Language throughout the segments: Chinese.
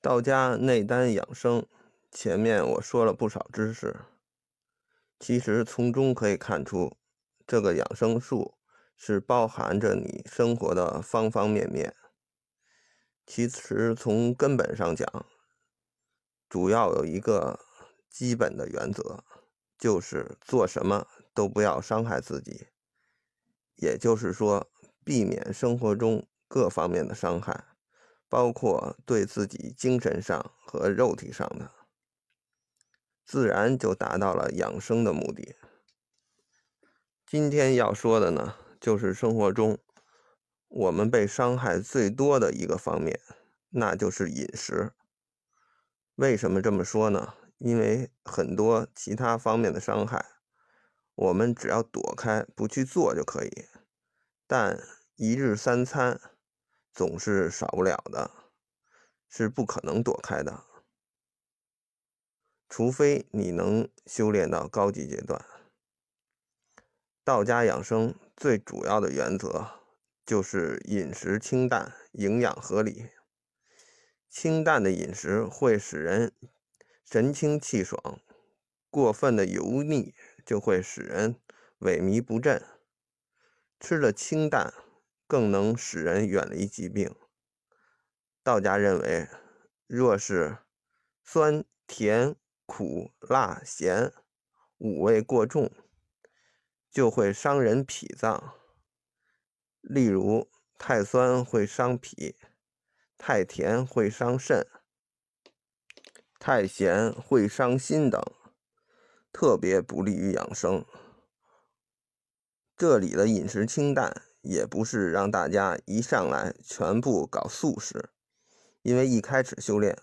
道家内丹养生，前面我说了不少知识，其实从中可以看出，这个养生术是包含着你生活的方方面面。其实从根本上讲，主要有一个基本的原则，就是做什么都不要伤害自己，也就是说，避免生活中各方面的伤害。包括对自己精神上和肉体上的，自然就达到了养生的目的。今天要说的呢，就是生活中我们被伤害最多的一个方面，那就是饮食。为什么这么说呢？因为很多其他方面的伤害，我们只要躲开不去做就可以，但一日三餐。总是少不了的，是不可能躲开的，除非你能修炼到高级阶段。道家养生最主要的原则就是饮食清淡，营养合理。清淡的饮食会使人神清气爽，过分的油腻就会使人萎靡不振。吃了清淡。更能使人远离疾病。道家认为，若是酸、甜、苦、辣、咸五味过重，就会伤人脾脏。例如，太酸会伤脾，太甜会伤肾，太咸会伤心等，特别不利于养生。这里的饮食清淡。也不是让大家一上来全部搞素食，因为一开始修炼，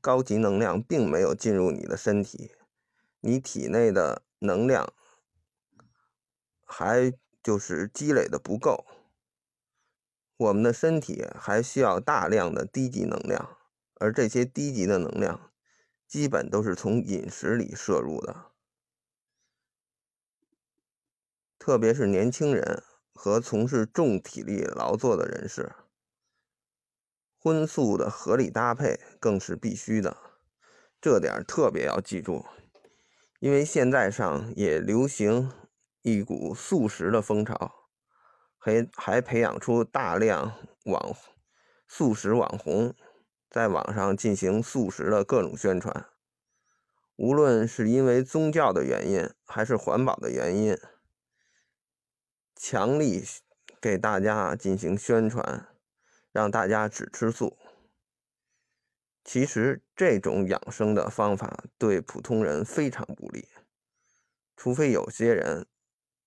高级能量并没有进入你的身体，你体内的能量还就是积累的不够，我们的身体还需要大量的低级能量，而这些低级的能量基本都是从饮食里摄入的，特别是年轻人。和从事重体力劳作的人士，荤素的合理搭配更是必须的，这点特别要记住。因为现在上也流行一股素食的风潮，还还培养出大量网素食网红，在网上进行素食的各种宣传。无论是因为宗教的原因，还是环保的原因。强力给大家进行宣传，让大家只吃素。其实这种养生的方法对普通人非常不利，除非有些人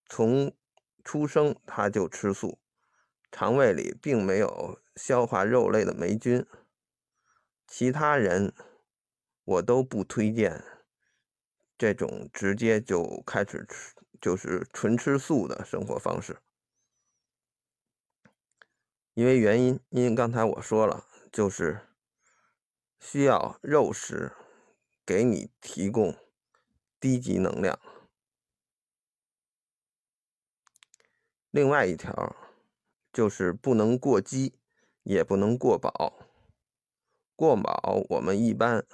从出生他就吃素，肠胃里并没有消化肉类的霉菌。其他人我都不推荐这种直接就开始吃。就是纯吃素的生活方式，因为原因，因为刚才我说了，就是需要肉食给你提供低级能量。另外一条就是不能过饥，也不能过饱。过饱我们一般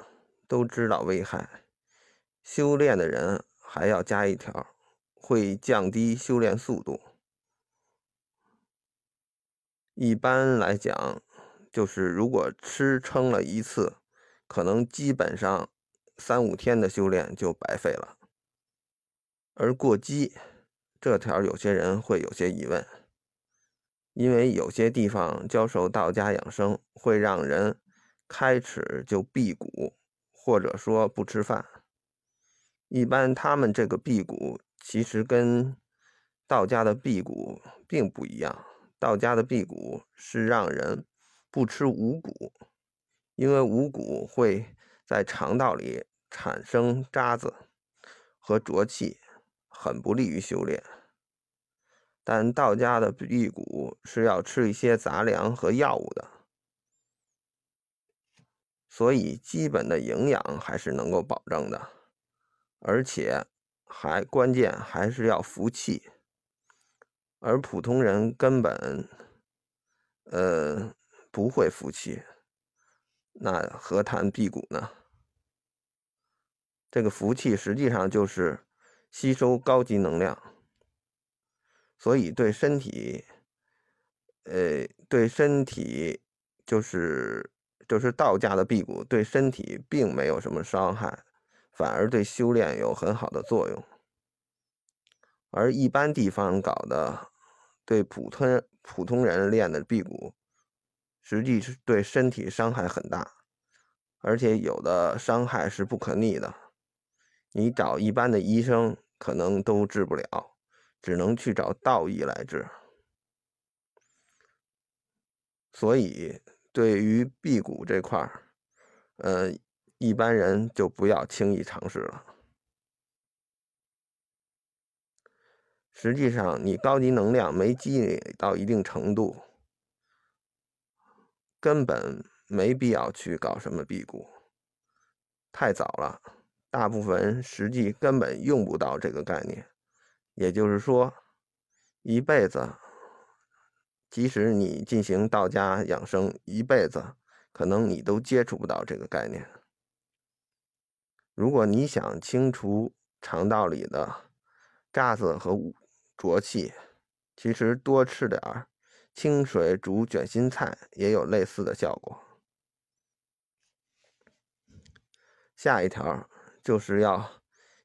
都知道危害，修炼的人还要加一条。会降低修炼速度。一般来讲，就是如果吃撑了一次，可能基本上三五天的修炼就白费了。而过激这条，有些人会有些疑问，因为有些地方教授道家养生，会让人开始就辟谷，或者说不吃饭。一般他们这个辟谷。其实跟道家的辟谷并不一样，道家的辟谷是让人不吃五谷，因为五谷会在肠道里产生渣子和浊气，很不利于修炼。但道家的辟谷是要吃一些杂粮和药物的，所以基本的营养还是能够保证的，而且。还关键还是要服气，而普通人根本，呃，不会服气，那何谈辟谷呢？这个福气实际上就是吸收高级能量，所以对身体，呃，对身体就是就是道家的辟谷，对身体并没有什么伤害，反而对修炼有很好的作用。而一般地方搞的，对普通普通人练的辟谷，实际是对身体伤害很大，而且有的伤害是不可逆的。你找一般的医生可能都治不了，只能去找道医来治。所以，对于辟谷这块儿，呃，一般人就不要轻易尝试了。实际上，你高级能量没积累到一定程度，根本没必要去搞什么辟谷，太早了。大部分人实际根本用不到这个概念，也就是说，一辈子，即使你进行道家养生一辈子，可能你都接触不到这个概念。如果你想清除肠道里的渣子和浊气，其实多吃点儿清水煮卷心菜也有类似的效果。下一条。就是要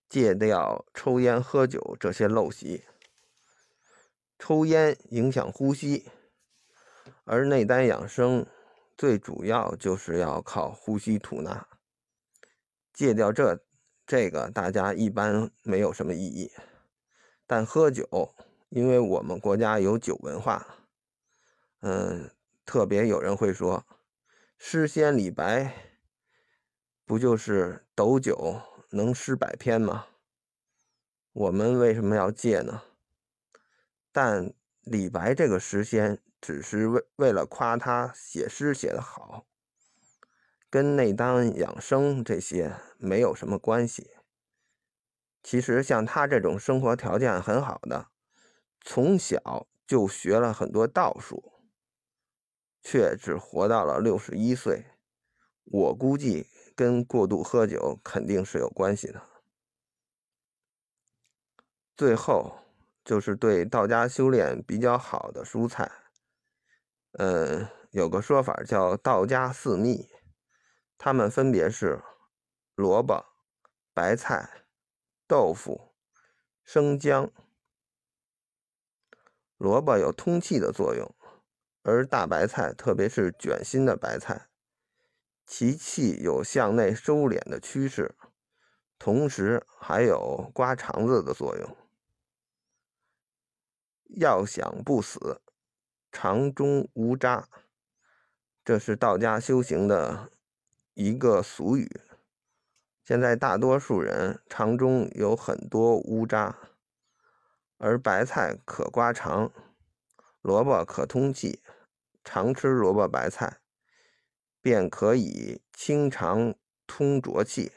戒掉抽烟、喝酒这些陋习。抽烟影响呼吸，而内丹养生最主要就是要靠呼吸吐纳。戒掉这这个，大家一般没有什么异议。但喝酒，因为我们国家有酒文化，嗯，特别有人会说，诗仙李白。不就是斗酒能诗百篇吗？我们为什么要戒呢？但李白这个诗仙只是为为了夸他写诗写得好，跟内丹养生这些没有什么关系。其实像他这种生活条件很好的，从小就学了很多道术，却只活到了六十一岁，我估计。跟过度喝酒肯定是有关系的。最后就是对道家修炼比较好的蔬菜，嗯，有个说法叫道家四秘，它们分别是萝卜、白菜、豆腐、生姜。萝卜有通气的作用，而大白菜，特别是卷心的白菜。其气有向内收敛的趋势，同时还有刮肠子的作用。要想不死，肠中无渣，这是道家修行的一个俗语。现在大多数人肠中有很多乌渣，而白菜可刮肠，萝卜可通气，常吃萝卜白菜。便可以清肠通浊气。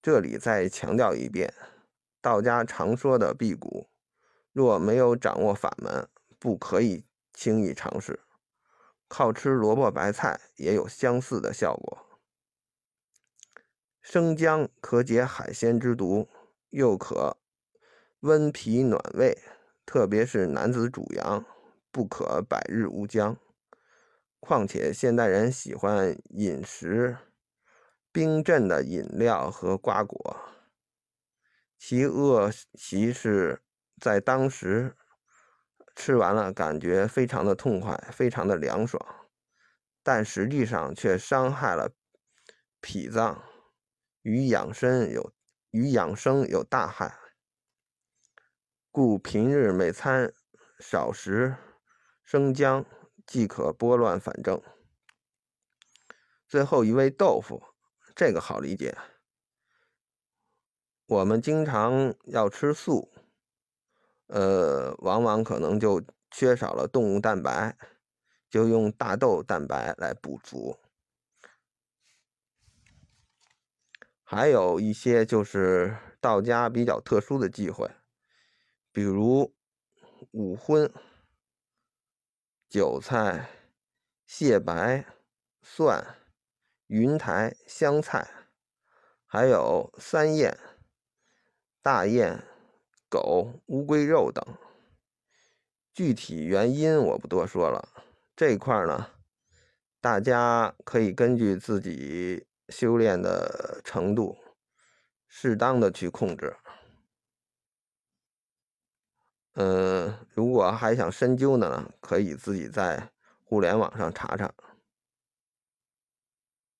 这里再强调一遍，道家常说的辟谷，若没有掌握法门，不可以轻易尝试。靠吃萝卜白菜也有相似的效果。生姜可解海鲜之毒，又可温脾暖胃，特别是男子主阳，不可百日无姜。况且现代人喜欢饮食冰镇的饮料和瓜果，其恶习是在当时吃完了感觉非常的痛快，非常的凉爽，但实际上却伤害了脾脏，与养生有与养生有大害。故平日每餐少食生姜。即可拨乱反正。最后一味豆腐，这个好理解。我们经常要吃素，呃，往往可能就缺少了动物蛋白，就用大豆蛋白来补足。还有一些就是道家比较特殊的忌讳，比如五荤。韭菜、蟹白、蒜、云台、香菜，还有三燕、大雁、狗、乌龟肉等。具体原因我不多说了，这一块呢，大家可以根据自己修炼的程度，适当的去控制。嗯，如果还想深究的呢，可以自己在互联网上查查。